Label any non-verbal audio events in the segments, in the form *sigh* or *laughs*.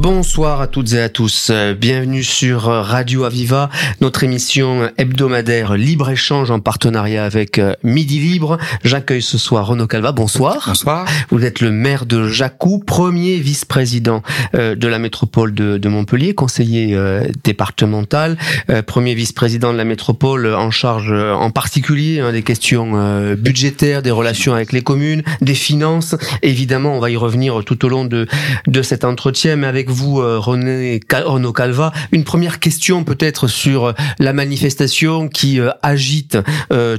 Bonsoir à toutes et à tous. Bienvenue sur Radio Aviva, notre émission hebdomadaire Libre-Échange en partenariat avec euh, Midi Libre. J'accueille ce soir Renaud Calva. Bonsoir. Bonsoir. Vous êtes le maire de Jacou, premier vice-président euh, de la métropole de, Montpellier, conseiller euh, départemental, premier vice-président de la métropole en charge en particulier hein, des questions budgétaires, des relations avec les communes, des finances. Évidemment, on va y revenir tout au long de, de cet entretien, mais avec vous, euh, René Renaud. Une première question peut-être sur euh, la manifestation qui euh, agite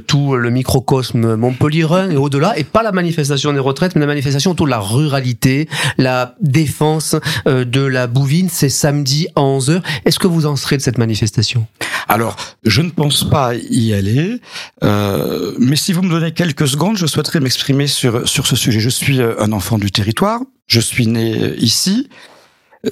tout le microcosme montpellierin et au-delà, et pas la manifestation des retraites, mais la manifestation autour de la ruralité, la défense de la bouvine. C'est samedi à 11h. Est-ce que vous en serez de cette manifestation? Alors, je ne pense pas y aller, mais si vous me donnez quelques secondes, je souhaiterais m'exprimer sur, sur ce sujet. Je suis un enfant du territoire, je suis né ici,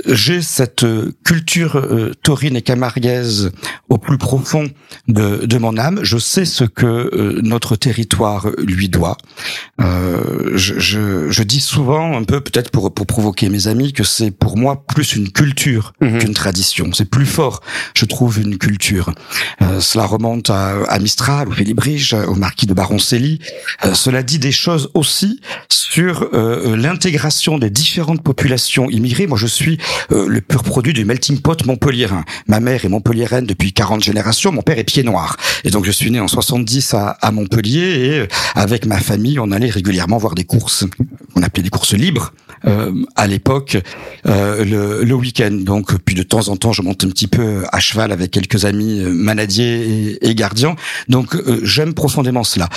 j'ai cette culture euh, taurine et camarguaise au plus profond de, de, mon âme. Je sais ce que euh, notre territoire lui doit. Euh, je, je, je, dis souvent, un peu peut-être pour, pour provoquer mes amis, que c'est pour moi plus une culture mhm. qu'une tradition. C'est plus fort, je trouve, une culture. Euh, cela remonte à, à Mistral, au Félibrige, au marquis de Baroncelli. Euh, cela dit des choses aussi sur l'intégration des différentes populations immigrées. Moi, je suis euh, le pur produit du melting pot montpelliérain. Ma mère est montpelliéraine depuis 40 générations, mon père est pied noir. Et donc je suis né en 70 à, à Montpellier et euh, avec ma famille, on allait régulièrement voir des courses, on appelait des courses libres euh, à l'époque euh, le, le week-end. Donc puis de temps en temps, je monte un petit peu à cheval avec quelques amis manadiers et, et gardiens. Donc j'aime profondément cela.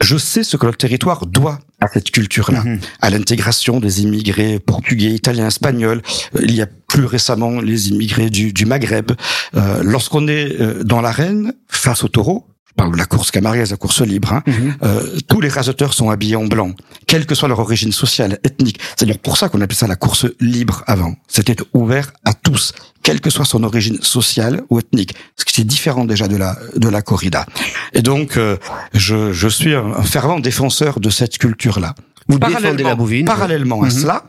Je sais ce que le territoire doit à cette culture-là, mhm. à l'intégration des immigrés portugais, italiens, espagnols. Il y a plus récemment les immigrés du, du Maghreb. Euh, Lorsqu'on est euh, dans l'arène face au taureau, parle de la course camarguaise, la course libre, hein, mhm. euh, tous les rasoteurs sont habillés en blanc, quelle que soit leur origine sociale, ethnique. C'est dire pour ça qu'on appelait ça la course libre avant. C'était ouvert à tous, quelle que soit son origine sociale ou ethnique, ce qui est différent déjà de la de la corrida. Et donc, euh, je, je suis un, fervent défenseur de cette culture-là. Vous défendez la bouvine. Parallèlement à mhm. cela,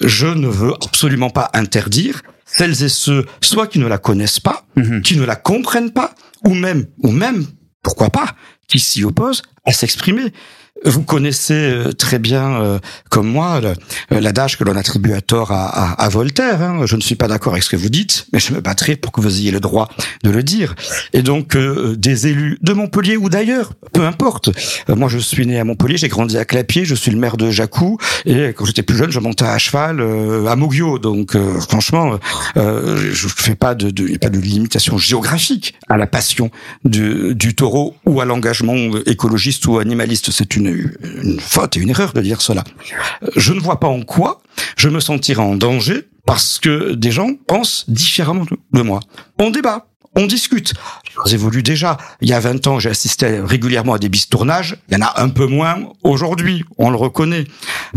je ne veux absolument pas interdire celles et ceux, soit qui ne la connaissent pas, mhm. qui ne la comprennent pas, ou même, ou même pourquoi pas, qui s'y oppose à s'exprimer. Vous connaissez euh, très bien, euh, comme moi, euh, l'adage que l'on attribue à tort à, à, Voltaire. Hein. Je ne suis pas d'accord avec ce que vous dites, mais je me battrai pour que vous ayez le droit de le dire. Et donc, des élus de Montpellier ou d'ailleurs, peu importe. moi, je suis né à Montpellier, j'ai grandi à Clapier, je suis le maire de Jacou, et quand j'étais plus jeune, je montais à cheval à Mougio. Donc, franchement, je fais pas de, de, pas de limitation géographique à la passion du, du taureau ou à l'engagement écologiste ou animaliste. C'est une une, faute et une erreur de dire cela. Je ne vois pas en quoi je me sentirais en danger parce que des gens pensent différemment de moi. On débat on discute. J'ai évolue déjà. Il y a 20 ans, j'ai assisté régulièrement à des bistournages. Il y en a un peu moins aujourd'hui, on le reconnaît.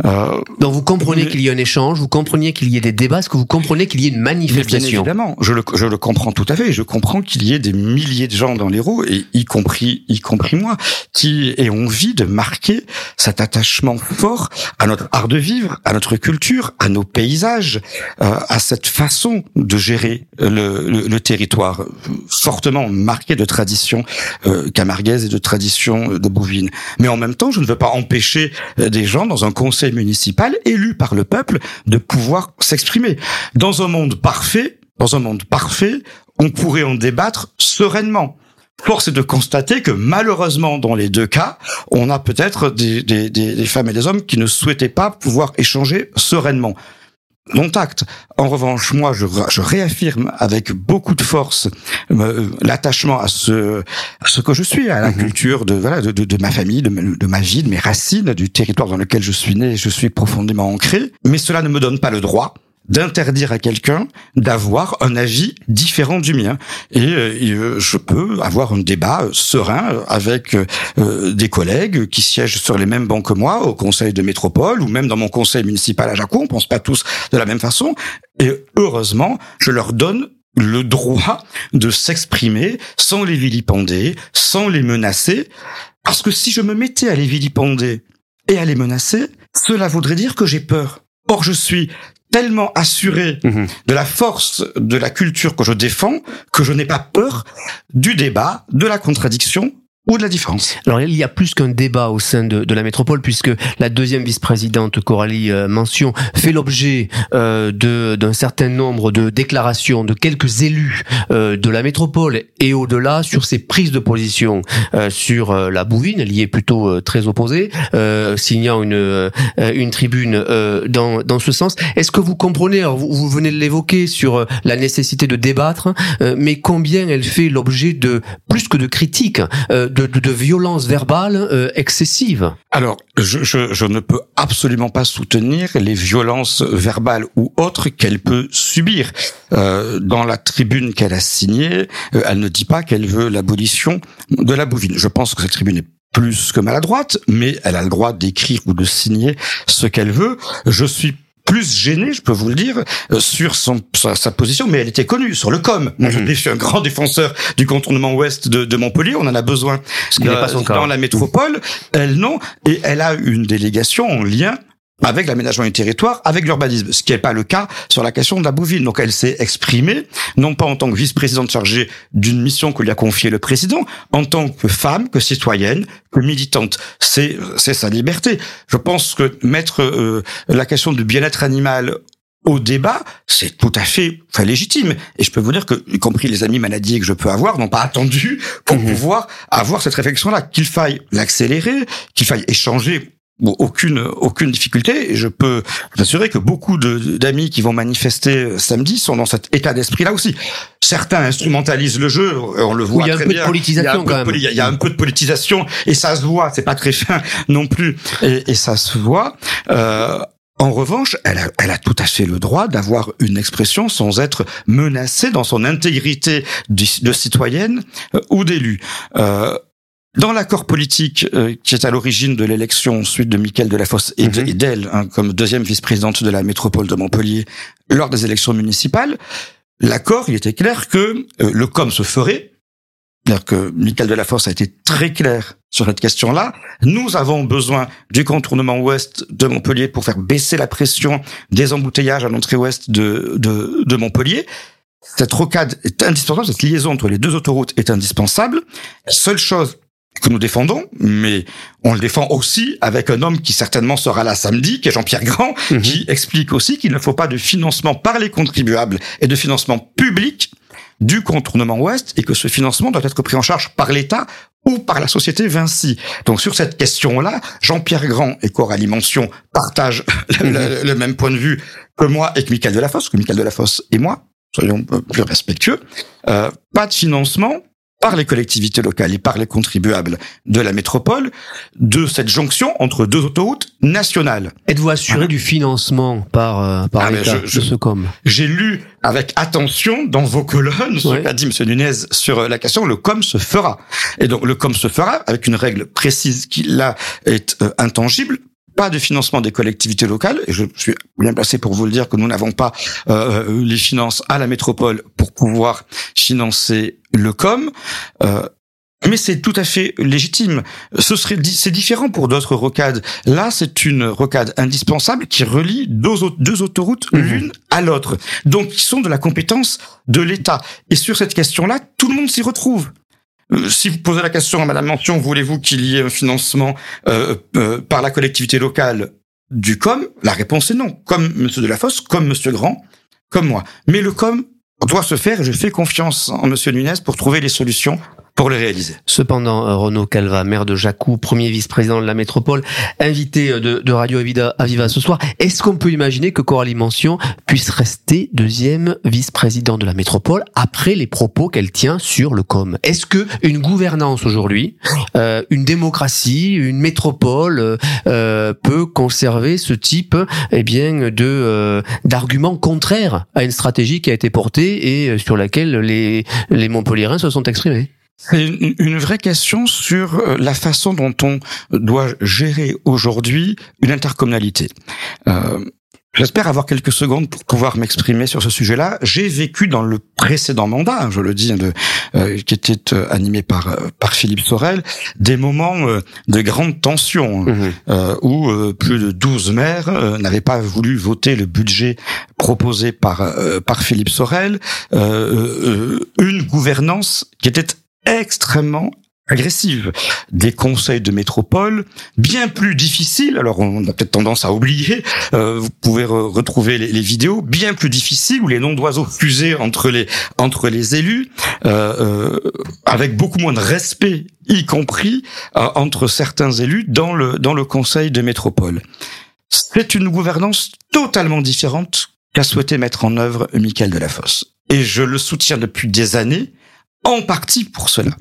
Euh, Donc vous comprenez qu'il y ait un échange, vous comprenez qu'il y ait des débats, est-ce que vous comprenez qu'il y ait une manifestation Bien évidemment, je le, je le comprends tout à fait. Je comprends qu'il y ait des milliers de gens dans les roues, et y compris, y compris moi, qui aient envie de marquer cet attachement fort à notre art de vivre, à notre culture, à nos paysages, euh, à cette façon de gérer le, le, le territoire fortement marqué de tradition euh, camarguaise et de tradition euh, de bovine. Mais en même temps, je ne veux pas empêcher euh, des gens dans un conseil municipal élu par le peuple de pouvoir s'exprimer. Dans un monde parfait, dans un monde parfait, on pourrait en débattre sereinement. Force est de constater que malheureusement, dans les deux cas, on a peut-être des, des, des, femmes et des hommes qui ne souhaitaient pas pouvoir échanger sereinement non tact. En revanche, moi, je, je réaffirme avec beaucoup de force euh, l'attachement à ce, à ce que je suis, à la mhm. culture de, voilà, de, de, de, ma famille, de, de ma vie, de mes racines, du territoire dans lequel je suis né, je suis profondément ancré. Mais cela ne me donne pas le droit d'interdire à quelqu'un d'avoir un avis différent du mien. Et, euh, je peux avoir un débat serein avec des collègues qui siègent sur les mêmes bancs que moi au conseil de métropole ou même dans mon conseil municipal à Jacou. On pense pas tous de la même façon. Et heureusement, je leur donne le droit de s'exprimer sans les vilipender, sans les menacer. Parce que si je me mettais à les vilipender et à les menacer, cela voudrait dire que j'ai peur. Or, je suis tellement assuré mhm. de la force de la culture que je défends que je n'ai pas peur du débat, de la contradiction ou de la différence Alors il y a plus qu'un débat au sein de, de, la métropole puisque la deuxième vice-présidente Coralie euh, Mention fait l'objet euh, d'un certain nombre de déclarations de quelques élus euh, de la métropole et au-delà sur ses prises de position euh, sur euh, la bouvine, elle y est plutôt euh, très opposée, signant une, une tribune dans, dans ce sens. Est-ce que vous comprenez, alors vous, vous venez de l'évoquer sur la nécessité de débattre, mais combien elle fait l'objet de plus que de critiques de, de, de verbales euh. Alors, je, je, je, ne peux absolument pas soutenir les violences verbales ou autres qu'elle peut subir. Euh, dans la tribune qu'elle a signée, euh, elle ne dit pas qu'elle veut l'abolition de la bouvine. Je pense que cette tribune est plus que maladroite, mais elle a le droit d'écrire ou de signer ce qu'elle veut. Je suis plus gêné, je peux vous le dire, euh, sur son, sa, position, mais elle était connue sur le com. Moi, je mhm. suis un grand défenseur du contournement ouest de, de Montpellier. On en a besoin Ce qui pas son dans la métropole. Elle non, et elle a une délégation en lien avec l'aménagement du territoire, avec l'urbanisme, ce qui n'est pas le cas sur la question de la bouvine. Donc elle s'est exprimée, non pas en tant que vice-présidente chargée d'une mission que lui a confiée le président, en tant que femme, que citoyenne, que militante. C'est c'est sa liberté. Je pense que mettre euh, la question du bien-être animal au débat, c'est tout à fait enfin, légitime. Et je peux vous dire que, y compris les amis maladies que je peux avoir, n'ont pas attendu pour mmh. pouvoir avoir cette réflexion-là. Qu'il faille l'accélérer, qu'il faille échanger aucune aucune difficulté et je peux vous assurer que beaucoup d'amis qui vont manifester euh, samedi sont dans cet état d'esprit là aussi. Certains instrumentalisent le jeu, on le voit il y a un peu De politisation il, y a, un peu de politisation et ça se voit, c'est pas très fin non plus et, et ça se voit. Euh, en revanche, elle a, elle a, tout à fait le droit d'avoir une expression sans être menacée dans son intégrité de, citoyenne euh, ou d'élu. Euh, dans l'accord politique euh, qui est à l'origine de l'élection suite de Michael Delafosse et, mhm. d'elle hein, comme deuxième vice-présidente de la métropole de Montpellier lors des élections municipales, l'accord, il était clair que euh, le com se ferait. C'est-à-dire que Michael Delafosse a été très clair sur cette question-là. Nous avons besoin du contournement ouest de Montpellier pour faire baisser la pression des embouteillages à l'entrée ouest de, de, de Montpellier. Cette rocade est indispensable, cette liaison entre les deux autoroutes est indispensable. La seule chose que nous défendons, mais on le défend aussi avec un homme qui certainement sera là samedi, qui est Jean-Pierre Grand, mhm. qui explique aussi qu'il ne faut pas de financement par les contribuables et de financement public du contournement ouest et que ce financement doit être pris en charge par l'État ou par la société Vinci. Donc sur cette question-là, Jean-Pierre Grand et Coralie Mention partagent *laughs* mhm. le, même point de vue que moi et que Michael Delafosse, que Michael Delafosse et moi, soyons plus respectueux. Euh, pas de financement, par les collectivités locales et par les contribuables de la métropole de cette jonction entre deux autoroutes nationales. Êtes-vous assuré du financement par, euh, par ah, l'État de ce com J'ai lu avec attention dans vos colonnes ce qu'a dit M. Nunez sur la question, le com se fera. Et donc le com se fera avec une règle précise qui là est euh, intangible, pas de financement des collectivités locales, et je suis bien placé pour vous le dire que nous n'avons pas euh, les finances à la métropole pour pouvoir financer le com. Euh, mais c'est tout à fait légitime. Ce serait, c'est différent pour d'autres rocades. Là, c'est une rocade indispensable qui relie deux, deux autoroutes mhm. l'une à l'autre. Donc, qui sont de la compétence de l'État. Et sur cette question-là, tout le monde s'y retrouve. Euh, si vous posez la question à Madame Mention, voulez-vous qu'il y ait un financement euh, euh, par la collectivité locale du COM? La réponse est non. Comme Monsieur Delafosse, comme Monsieur Grand, comme moi. Mais le COM doit se faire et je fais confiance en Monsieur Nunez pour trouver les solutions pour le réaliser. Cependant, euh, Renaud Calva, maire de Jacou, premier vice-président de la métropole, invité euh, de, de Radio Aviva ce soir, est-ce qu'on peut imaginer que Coralie Mention puisse rester deuxième vice-président de la métropole après les propos qu'elle tient sur le com? Est-ce que une gouvernance aujourd'hui, euh, une démocratie, une métropole euh, peut conserver ce type eh bien de d'arguments contraires à une stratégie qui a été portée et sur laquelle les les Montpelliérains se sont exprimés? C'est une, vraie question sur euh, la façon dont on doit gérer aujourd'hui une intercommunalité. Euh, J'espère avoir quelques secondes pour pouvoir m'exprimer sur ce sujet-là. J'ai vécu dans le précédent mandat, hein, je le dis, de, euh, qui était euh, animé par par Philippe Sorel, des moments de grande tension mmh. où plus de 12 maires n'avaient pas voulu voter le budget proposé par par Philippe Sorel, une gouvernance qui était extrêmement agressive, des conseils de métropole bien plus difficiles. Alors on a peut-être tendance à oublier. Euh, vous pouvez retrouver les, vidéos bien plus difficiles où les noms d'oiseaux fusaient entre les entre les élus, euh, euh, avec beaucoup moins de respect, y compris entre certains élus dans le dans le conseil de métropole. C'est une gouvernance totalement différente qu'a souhaité mettre en œuvre Michael Delafosse. Et je le soutiens depuis des années en partie pour cela.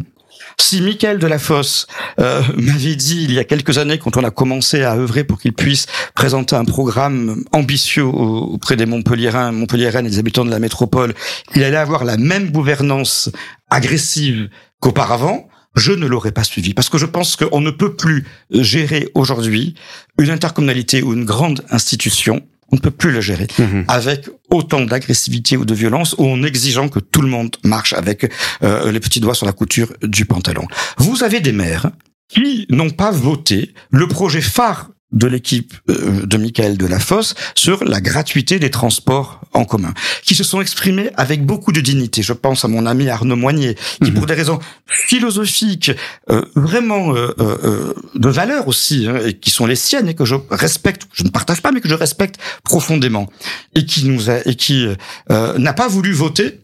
Si Michael Delafosse euh, m'avait dit il y a quelques années, quand on a commencé à œuvrer pour qu'il puisse présenter un programme ambitieux auprès des Montpelliérains, Montpelliéraines et des habitants de la métropole, il allait avoir la même gouvernance agressive qu'auparavant, je ne l'aurais pas suivi parce que je pense qu'on ne peut plus gérer aujourd'hui une intercommunalité ou une grande institution on ne peut plus le gérer mhm. avec autant d'agressivité ou de violence ou en exigeant que tout le monde marche avec euh, les petits doigts sur la couture du pantalon. Vous avez des maires qui n'ont pas voté le projet phare de l'équipe euh, de Michael Delafosse sur la gratuité des transports en commun, qui se sont exprimés avec beaucoup de dignité. Je pense à mon ami Arnaud Moignet, qui mhm. pour des raisons philosophiques, euh, vraiment euh, de valeur aussi, hein, et qui sont les siennes et que je respecte, je ne partage pas, mais que je respecte profondément, et qui nous a, et qui n'a pas voulu voter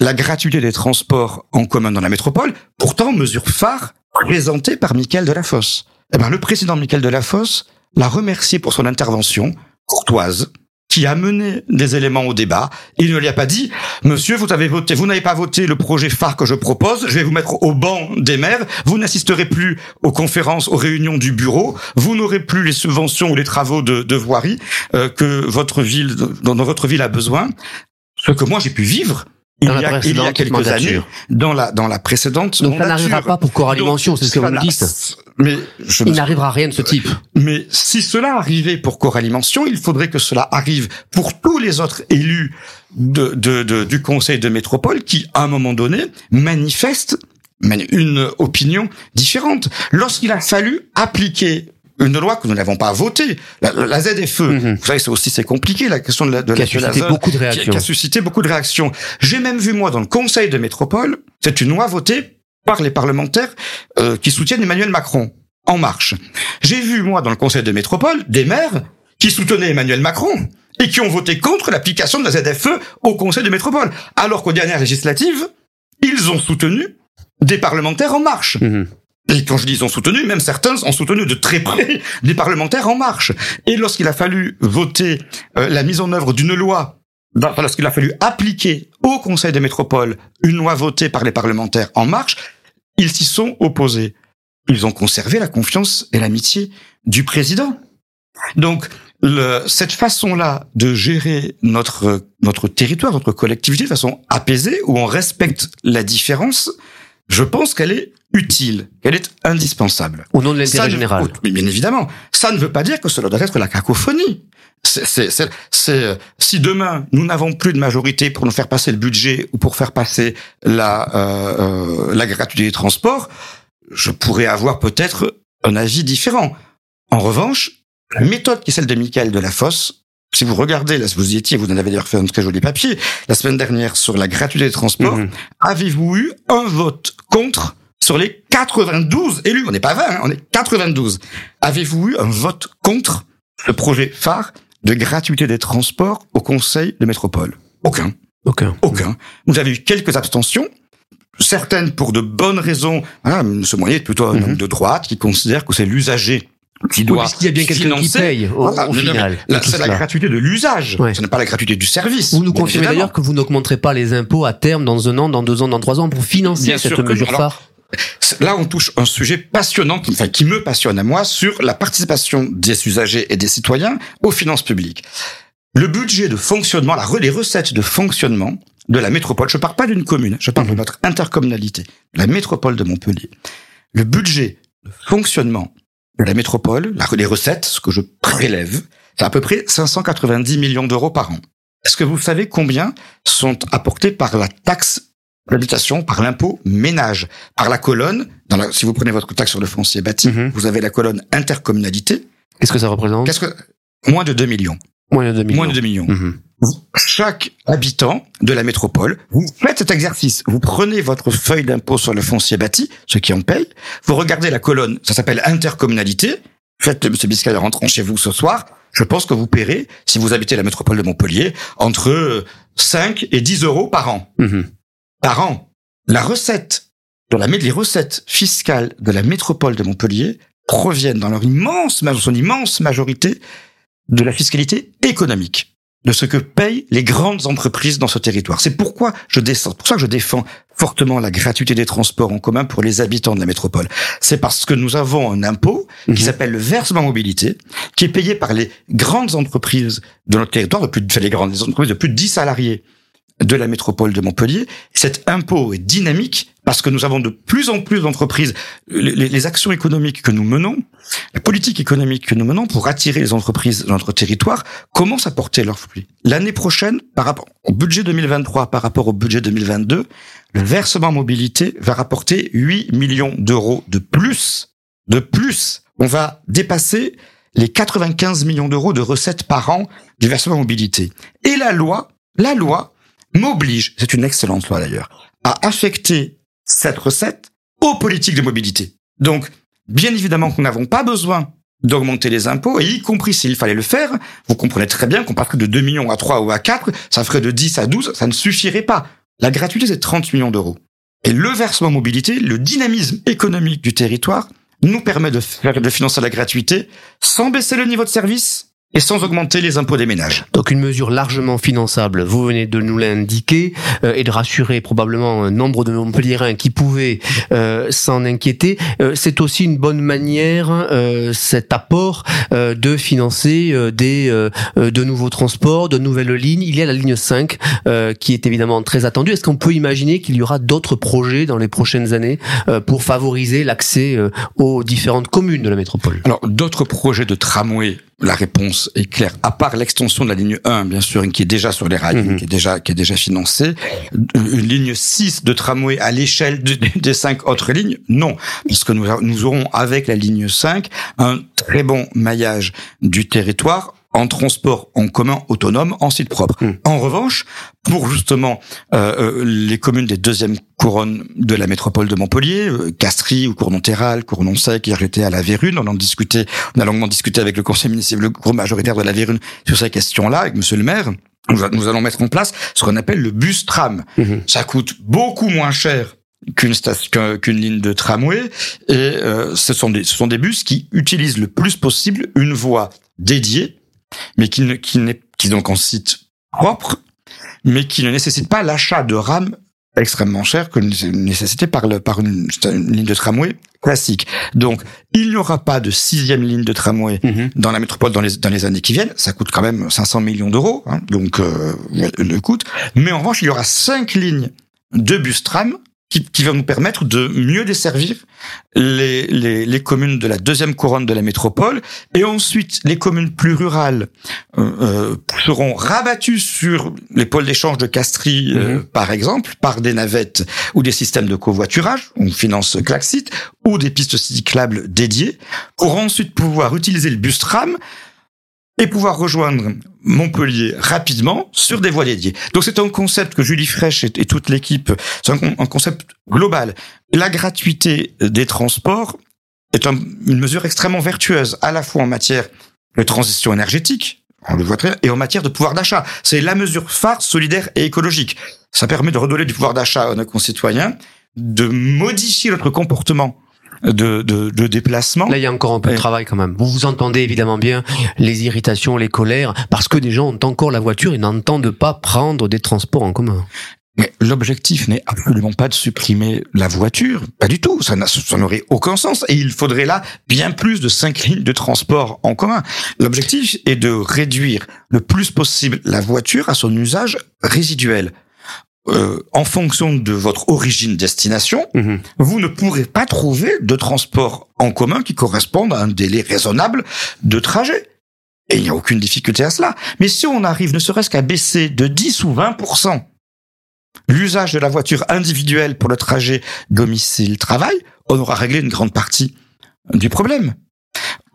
la gratuité des transports en commun dans la métropole, pourtant mesure phare présentée par Michael Delafosse. Eh ben, le président Michael Delafosse l'a remercié pour son intervention courtoise qui a mené des éléments au débat. Il ne lui a pas dit, monsieur, vous avez voté, vous n'avez pas voté le projet phare que je propose, je vais vous mettre au banc des maires, vous n'assisterez plus aux conférences, aux réunions du bureau, vous n'aurez plus les subventions ou les travaux de, de voirie euh, que votre ville, dont votre ville a besoin. Ce que moi j'ai pu vivre, il, y a, il y a, quelques années, dans la dans la précédente. Donc ça n'arrivera pas pour Coralie Mention, c'est ce que vous me dites. Mais je il n'arrivera rien de ce type. Mais si cela arrivait pour Coralie Mention, il faudrait que cela arrive pour tous les autres élus de, de, de du Conseil de métropole qui, à un moment donné, manifestent une opinion différente. Lorsqu'il a fallu appliquer une loi que nous n'avons pas votée. La, ZFE, mhm. vous savez, c'est aussi c'est compliqué la question de la de qui a suscité beaucoup de réactions. Qui, a suscité beaucoup de réactions. J'ai même vu moi dans le Conseil de métropole, c'est une loi votée par les parlementaires euh, qui soutiennent Emmanuel Macron en marche. J'ai vu moi dans le Conseil de métropole des maires qui soutenaient Emmanuel Macron et qui ont voté contre l'application de la ZFE au Conseil de métropole, alors qu'aux dernières législatives, ils ont soutenu des parlementaires en marche. Mhm. Et quand je dis ils ont soutenu, même certains ont soutenu de très près *laughs* des parlementaires en marche. Et lorsqu'il a fallu voter euh, la mise en œuvre d'une loi, lorsqu'il a fallu appliquer au Conseil des métropoles une loi votée par les parlementaires en marche, ils s'y sont opposés. Ils ont conservé la confiance et l'amitié du président. Donc, le, cette façon-là de gérer notre notre territoire, notre collectivité de façon apaisée, où on respecte la différence, je pense qu'elle est utile, qu'elle est indispensable. Au nom de l'intérêt général. Mais bien évidemment, ça ne veut pas dire que cela doit être la cacophonie. C'est, si demain nous n'avons plus de majorité pour nous faire passer le budget ou pour faire passer la euh, euh, la gratuité des transports, je pourrais avoir peut-être un avis différent. En revanche, la méthode qui est celle de Michael Delafosse, si vous regardez, là, vous y étiez, vous en avez d'ailleurs fait un très joli papier, la semaine dernière sur la gratuité des transports, mhm. avez-vous eu un vote contre sur les 92 élus On n'est pas 20, hein, on est 92. Avez-vous eu un vote contre le projet phare de gratuité des transports au Conseil de métropole? Aucun. Aucun. Aucun. Vous avez eu quelques abstentions. certaines pour de bonnes raisons. Voilà, ce moyen est plutôt un homme Mhm. de droite qui considère que c'est l'usager qui doit Oui, puisqu'il y a bien quelqu'un qui paye au, Voilà, final. c'est la gratuité de l'usage. Ouais. Ce n'est pas la gratuité du service. Vous nous confirmez d'ailleurs que vous n'augmenterez pas les impôts à terme dans un an, dans deux ans, dans trois ans pour financer Bien cette mesure phare. Là, on touche un sujet passionnant, enfin, qui me passionne à moi, sur la participation des usagers et des citoyens aux finances publiques. Le budget de fonctionnement, la, les recettes de fonctionnement de la métropole, je parle pas d'une commune, je parle de notre intercommunalité, la métropole de Montpellier. Le budget de fonctionnement de la métropole, la- les recettes, ce que je prélève, c'est à peu près 590 millions d'euros par an. Est-ce que vous savez combien sont apportés par la taxe d'habitation, par l'impôt ménage, par la colonne, dans la, si vous prenez votre taxe sur le foncier bâti, Mhm. vous avez la colonne intercommunalité, Qu'est-ce que ça représente qu'est-ce que, moins de 2 millions. Moins de 2 millions. Moins de 2 millions. Mhm. Chaque habitant de la métropole, vous faites cet exercice. Vous prenez votre feuille d'impôt sur le foncier bâti, ceux qui en payent. Vous regardez la colonne, ça s'appelle intercommunalité. Faites le monsieur Biscay rentrant chez vous ce soir. Je pense que vous paierez, si vous habitez la métropole de Montpellier, entre euh, 5 et 10 euros par an. Mhm. Par an. La recette de la, les recettes fiscales de la métropole de Montpellier proviennent dans leur immense, son immense majorité de la fiscalité économique, de ce que payent les grandes entreprises dans ce territoire. C'est pourquoi je descends, pour ça que je défends fortement la gratuité des transports en commun pour les habitants de la métropole. C'est parce que nous avons un impôt qui Mhm. s'appelle le versement mobilité, qui est payé par les grandes entreprises de notre territoire, de plus de, les grandes entreprises de plus de 10 salariés de la métropole de Montpellier. Cet impôt est dynamique parce que nous avons de plus en plus d'entreprises. Les, actions économiques que nous menons, la politique économique que nous menons pour attirer les entreprises dans notre territoire commence à porter leurs fruits. L'année prochaine, par rapport au budget 2023 par rapport au budget 2022, le versement mobilité va rapporter 8 millions d'euros de plus. De plus, on va dépasser les 95 millions d'euros de recettes par an du versement mobilité. Et la loi, la loi m'oblige, c'est une excellente loi d'ailleurs, à affecter cette recette aux politiques de mobilité. Donc, bien évidemment que nous n'avons pas besoin d'augmenter les impôts, et y compris s'il fallait le faire, vous comprenez très bien qu'on passerait de 2 millions à 3 ou à 4, ça ferait de 10 à 12, ça ne suffirait pas. La gratuité, c'est 30 millions d'euros. Et le versement mobilité, le dynamisme économique du territoire, nous permet de faire de financer la gratuité sans baisser le niveau de service et sans augmenter les impôts des ménages. Donc une mesure largement finançable, vous venez de nous l'indiquer, euh, et de rassurer probablement un nombre de Montpelliérains qui pouvaient euh, s'en inquiéter. Euh, c'est aussi une bonne manière, euh, cet apport, euh, de financer euh, des de nouveaux transports, de nouvelles lignes. Il y a la ligne 5 euh, qui est évidemment très attendue. Est-ce qu'on peut imaginer qu'il y aura d'autres projets dans les prochaines années euh, pour favoriser l'accès euh, aux différentes communes de la métropole? Alors, d'autres projets de tramway, la réponse est claire. À part l'extension de la ligne 1, bien sûr, qui est déjà sur les rails, Mhm. qui est déjà, qui est déjà financée. Une ligne 6 de tramway à l'échelle de- des cinq autres lignes, non. Parce que nous, nous aurons, avec la ligne 5, un très bon maillage du territoire en transport en commun autonome en site propre. Mhm. En revanche, pour justement euh, euh, les communes des deuxièmes couronnes de la métropole de Montpellier, euh, Castries ou Cournon-Terral, Cournon-Sec, j'étais à la Vérune, on en discutait, on a longuement discuté avec le conseil municipal, le groupe majoritaire de la Vérune sur ces questions-là, avec monsieur le maire. Nous, allons mettre en place ce qu'on appelle le bus tram. Mhm. Ça coûte beaucoup moins cher qu'une qu'une ligne de tramway et euh, ce sont des ce sont des bus qui utilisent le plus possible une voie dédiée mais qui ne qui n'est qui est donc en site propre mais qui ne nécessite pas l'achat de rames extrêmement chères que nécessité par le par une, une ligne de tramway classique. Donc il n'y aura pas de sixième ligne de tramway Mhm. dans la métropole dans les, dans les années qui viennent. Ça coûte quand même 500 millions d'euros, hein, donc euh, le coût. Mais en revanche, il y aura cinq lignes de bus tram qui, qui vont nous permettre de mieux desservir les, les, les communes de la deuxième couronne de la métropole. Et ensuite, les communes plus rurales euh, euh, seront rabattues sur les pôles d'échange de Castries, euh, Mhm. par exemple, par des navettes ou des systèmes de covoiturage, on finance Claxit, ou des pistes cyclables dédiées, pour ensuite pouvoir utiliser le bus tram et pouvoir rejoindre Montpellier rapidement sur des voies dédiées. Donc c'est un concept que Julie Fraîche et, toute l'équipe, c'est un, con- un concept global. La gratuité des transports est un- une mesure extrêmement vertueuse, à la fois en matière de transition énergétique, on le voit très bien, et en matière de pouvoir d'achat. C'est la mesure phare, solidaire et écologique. Ça permet de redonner du pouvoir d'achat à nos concitoyens, de modifier notre comportement de, de, de déplacement. Là, il y a encore un peu de travail quand même. Vous vous entendez évidemment bien les irritations, les colères, parce que des gens ont encore la voiture et n'entendent pas prendre des transports en commun. Mais l'objectif n'est absolument pas de supprimer la voiture, pas du tout. Ça n'aurait aucun sens. Et il faudrait là bien plus de cinq lignes de transport en commun. L'objectif est de réduire le plus possible la voiture à son usage résiduel. Euh, en fonction de votre origine-destination, Mhm. vous ne pourrez pas trouver de transport en commun qui corresponde à un délai raisonnable de trajet. Et il n'y a aucune difficulté à cela. Mais si on arrive ne serait-ce qu'à baisser de 10 ou 20% l'usage de la voiture individuelle pour le trajet domicile-travail, on aura réglé une grande partie du problème.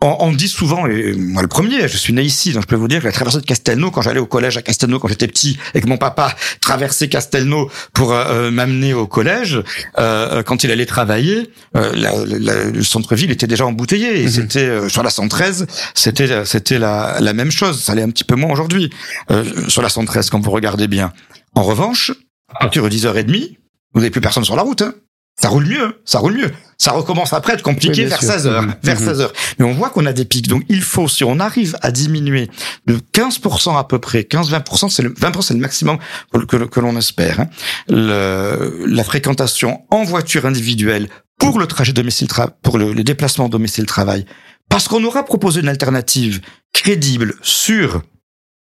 On, on dit souvent, et moi le premier, je suis né ici, donc je peux vous dire que la traversée de Castelnau, quand j'allais au collège à Castelnau, quand j'étais petit, et que mon papa traversait Castelnau pour euh, m'amener au collège, euh, quand il allait travailler, euh, la- la- le centre-ville était déjà embouteillé. Et Mhm. c'était euh, sur la 113, c'était c'était la, la même chose. Ça allait un petit peu moins aujourd'hui euh, sur la 113 quand vous regardez bien. En revanche, à partir de 10h30, vous n'avez plus personne sur la route. Hein. Ça roule mieux, ça roule mieux. Ça recommence après à être compliqué Oui, vers sûr. 16 heures, Mhm. vers Mhm. 16 heures. Mais on voit qu'on a des pics. Donc il faut, si on arrive à diminuer de 15% à peu près, 15-20%, c'est le 20% c'est le maximum que, que- que l'on espère. hein. Le- la fréquentation en voiture individuelle pour le trajet domicile pour le, le déplacement domicile travail, parce qu'on aura proposé une alternative crédible, sûre,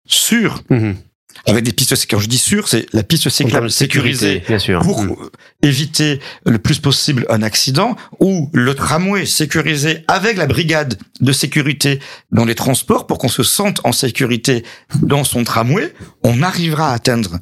sûre, Mhm. Avec des pistes. Quand je dis sûre, c'est la piste cyclable sécurisée bien sûr. pour euh, éviter le plus possible un accident ou le tramway sécurisé avec la brigade de sécurité dans les transports pour qu'on se sente en sécurité dans son tramway, on arrivera à atteindre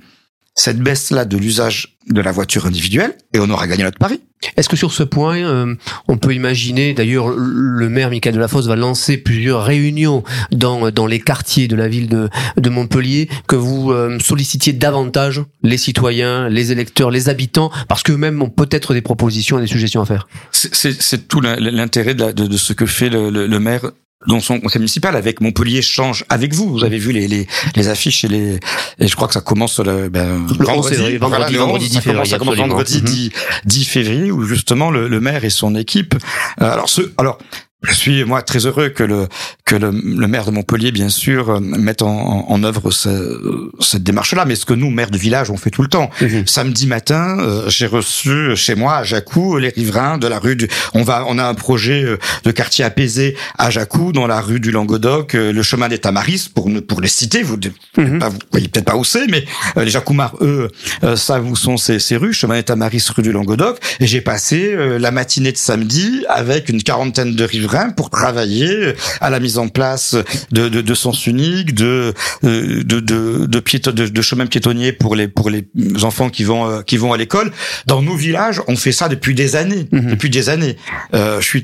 cette baisse-là de l'usage de la voiture individuelle et on aura gagné notre pari. Est-ce que sur ce point, euh, on peut imaginer, d'ailleurs, le maire Michael Delafosse va lancer plusieurs réunions dans, dans les quartiers de la ville de, de Montpellier, que vous euh, sollicitiez davantage les citoyens, les électeurs, les habitants, parce qu'eux-mêmes ont peut-être des propositions et des suggestions à faire? C'est- C'est c'est tout l'in- l'intérêt de, de- de ce que fait le, le- le maire dans son conseil municipal avec Montpellier change avec vous. Vous avez vu les, les, les affiches et les et je crois que ça commence le, ben, Le 11 février, vendredi, le vendredi 11, 10 ça commence, février, ça commence vendredi Mhm. 10, 10 février où justement le, le maire et son équipe. euh, alors ce alors je suis moi très heureux que le que le, le maire de Montpellier bien sûr euh, mette en, en, en œuvre ce- cette démarche là mais ce que nous maires de village on fait tout le temps Samedi matin, euh, j'ai reçu chez moi à Jacou les riverains de la rue du. On va, on a un projet euh, de quartier apaisé à Jacou dans la rue du Languedoc, le chemin des Tamaris pour ne pour les citer. Vous ne Mhm. pas, vous voyez peut-être pas où c'est, mais euh, les Jacoumars, eux, euh, savent où sont ces, ces rues. Chemin des Tamaris, rue du Languedoc. Et j'ai passé la matinée de samedi avec une quarantaine de riverains pour travailler à la mise en place de, de, de sens unique, de euh, de de de, piéton, de, de chemin piétonnier pour les pour les enfants qui vont euh, qui vont à l'école. Dans nos villages, on fait ça depuis des années, Mhm. depuis des années. Euh, je suis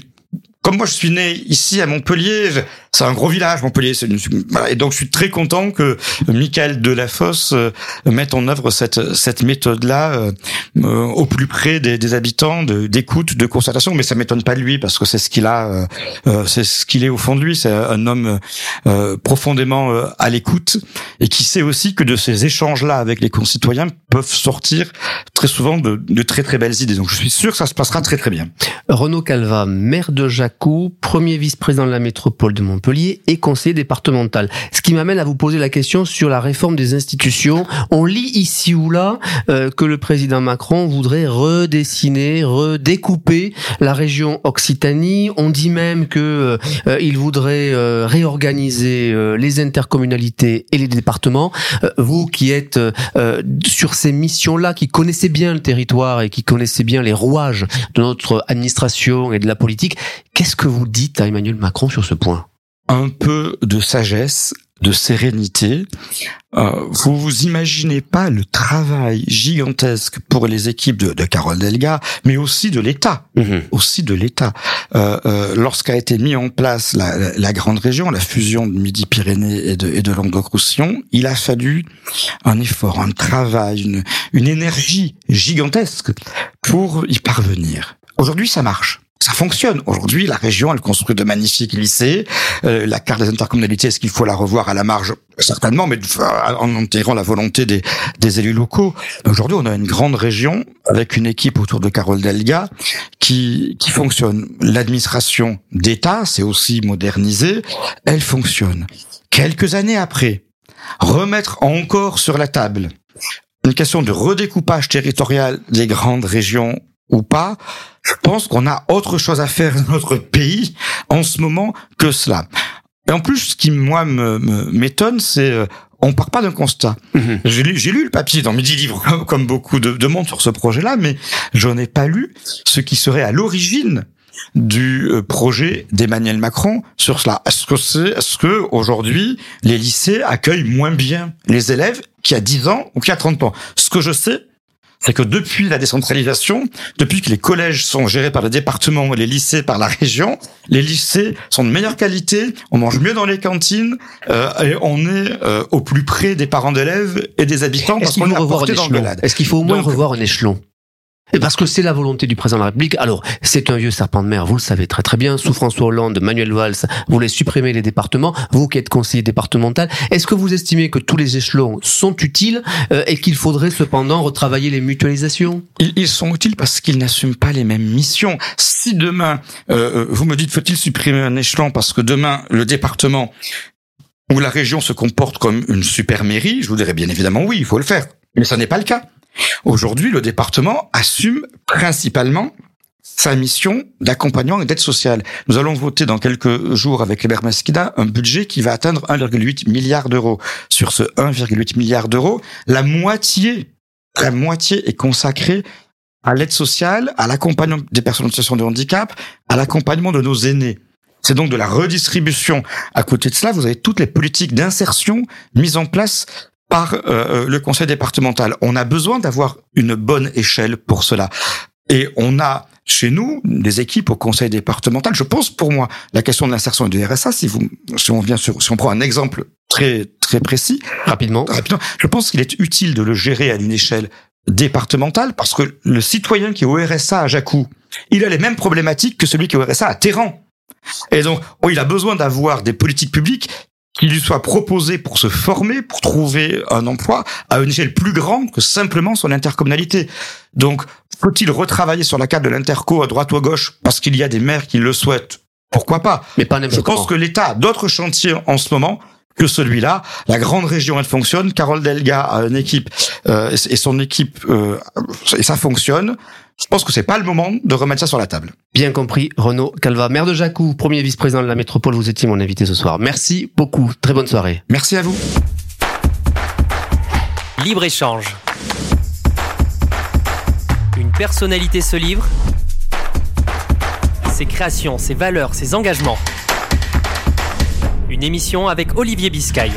comme moi, je suis né ici à Montpellier. C'est un gros village, Montpellier. Et donc, je suis très content que Michael Delafosse euh, mette en œuvre cette cette méthode-là euh, euh, au plus près des, habitants, de- d'écoute, de, constatation. Mais ça m'étonne pas de lui parce que c'est ce qu'il a, euh, c'est ce qu'il est au fond de lui. C'est un homme euh, profondément à l'écoute et qui sait aussi que de ces échanges-là avec les concitoyens peuvent sortir très souvent de, de très très belles idées. Donc, je suis sûr que ça se passera très très bien. Renaud Calva, maire de Premier vice-président de la métropole de Montpellier et conseiller départemental. Ce qui m'amène à vous poser la question sur la réforme des institutions. On lit ici ou là euh, que le président Macron voudrait redessiner, redécouper la région Occitanie. On dit même que euh, il voudrait euh, réorganiser euh, les intercommunalités et les départements. Euh, vous qui êtes euh, sur ces missions-là, qui connaissez bien le territoire et qui connaissez bien les rouages de notre administration et de la politique. Qu'est-ce que vous dites à Emmanuel Macron sur ce point? Un peu de sagesse, de sérénité. Euh, vous vous imaginez pas le travail gigantesque pour les équipes de, de Carole Delga, mais aussi de l'État, aussi de l'État. Euh, euh, Lorsqu'a été mis en place la, la- la grande région, la fusion de Midi-Pyrénées et de, et de Languedoc-Roussillon, il a fallu un effort, un travail, une, une énergie gigantesque pour y parvenir. Aujourd'hui, ça marche. Ça fonctionne. Aujourd'hui, la région, elle construit de magnifiques lycées. Euh, la carte des intercommunalités, est-ce qu'il faut la revoir à la marge? Certainement, mais en enterrant la volonté des, des élus locaux. Aujourd'hui, on a une grande région avec une équipe autour de Carole Delga qui, qui fonctionne. L'administration d'État, c'est aussi modernisé. Elle fonctionne. Quelques années après, remettre encore sur la table une question de redécoupage territorial des grandes régions ou pas, je pense qu'on a autre chose à faire dans notre pays en ce moment que cela. Et en plus, ce qui moi me m'étonne, c'est euh, on part pas d'un constat. Mhm. J'ai lu, le papier dans Midi Livre, comme, comme beaucoup de, de monde sur ce projet-là, mais je n'ai pas lu ce qui serait à l'origine du euh, projet d'Emmanuel Macron sur cela. Est-ce que c'est, est-ce que aujourd'hui les lycées accueillent moins bien les élèves qui a 10 ans ou qui a 30 ans? Ce que je sais, c'est que depuis la décentralisation, depuis que les collèges sont gérés par le département et les lycées par la région, les lycées sont de meilleure qualité, on mange mieux dans les cantines euh, et on est euh, au plus près des parents d'élèves et des habitants parce qu'on est à dans Est-ce qu'il faut au moins revoir un échelon? Parce que c'est la volonté du président de la République. Alors, c'est un vieux serpent de mer, vous le savez très très bien. Sous François Hollande, Manuel Valls voulait supprimer les départements. Vous qui êtes conseiller départemental, est-ce que vous estimez que tous les échelons sont utiles euh, et qu'il faudrait cependant retravailler les mutualisations? Ils, sont utiles parce qu'ils n'assument pas les mêmes missions. Si demain, euh, euh, vous me dites, faut-il supprimer un échelon parce que demain, le département ou la région se comporte comme une super mairie, je vous dirais bien évidemment oui, il faut le faire. Mais ça n'est pas le cas. Aujourd'hui, le département assume principalement sa mission d'accompagnement et d'aide sociale. Nous allons voter dans quelques jours avec les Mesquida un budget qui va atteindre 1,8 milliard d'euros. Sur ce 1,8 milliard d'euros, la moitié, la moitié est consacrée à l'aide sociale, à l'accompagnement des personnes en situation de handicap, à l'accompagnement de nos aînés. C'est donc de la redistribution. À côté de cela, vous avez toutes les politiques d'insertion mises en place par euh, euh, le conseil départemental. On a besoin d'avoir une bonne échelle pour cela. Et on a chez nous des équipes au conseil départemental. Je pense pour moi la question de l'insertion et du RSA. Si vous, si on vient sur, si on prend un exemple très très précis, rapidement, rapidement, je pense qu'il est utile de le gérer à une échelle départementale parce que le citoyen qui est au RSA à Jacou, il a les mêmes problématiques que celui qui est au RSA à Téhéran. Et donc, oh, il a besoin d'avoir des politiques publiques qui lui soit proposé pour se former, pour trouver un emploi à une échelle plus grande que simplement son intercommunalité. Donc, faut-il retravailler sur la carte de l'interco à droite ou à gauche parce qu'il y a des maires qui le souhaitent? Pourquoi pas? Mais pas Je pense que l'État a d'autres chantiers en ce moment que celui-là. La grande région, elle fonctionne. Carole Delga a une équipe euh, et son équipe euh, et ça fonctionne. Je pense que c'est pas le moment de remettre ça sur la table. Bien compris, Renaud Calva, maire de Jacou, premier vice-président de la métropole, vous étiez mon invité ce soir. Merci beaucoup. Très bonne soirée. Merci à vous. Libre échange. Une personnalité se livre. Ses créations, ses valeurs, ses engagements. Une émission avec Olivier Biscay.